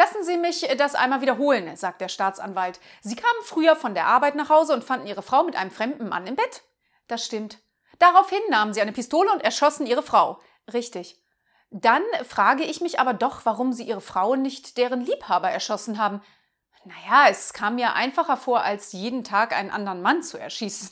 Lassen Sie mich das einmal wiederholen, sagt der Staatsanwalt. Sie kamen früher von der Arbeit nach Hause und fanden Ihre Frau mit einem fremden Mann im Bett? Das stimmt. Daraufhin nahmen Sie eine Pistole und erschossen Ihre Frau. Richtig. Dann frage ich mich aber doch, warum Sie Ihre Frau nicht deren Liebhaber erschossen haben. Naja, es kam mir einfacher vor, als jeden Tag einen anderen Mann zu erschießen.